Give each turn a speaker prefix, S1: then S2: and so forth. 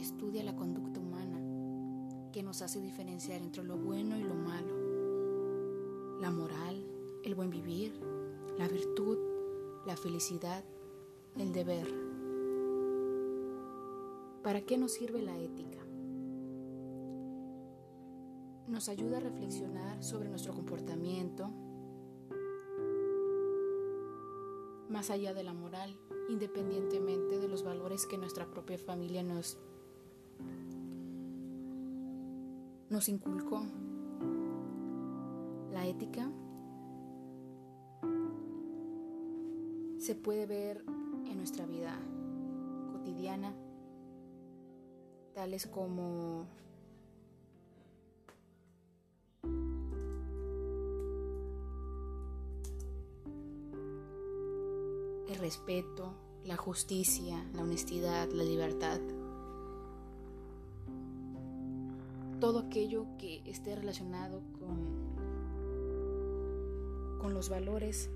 S1: estudia la conducta humana, que nos hace diferenciar entre lo bueno y lo malo, la moral, el buen vivir, la virtud, la felicidad, el deber. ¿Para qué nos sirve la ética? Nos ayuda a reflexionar sobre nuestro comportamiento, más allá de la moral, independientemente de los valores que nuestra propia familia nos nos inculcó. La ética se puede ver en nuestra vida cotidiana, tales como el respeto, la justicia, la honestidad, la libertad. Todo aquello que esté relacionado con, con los valores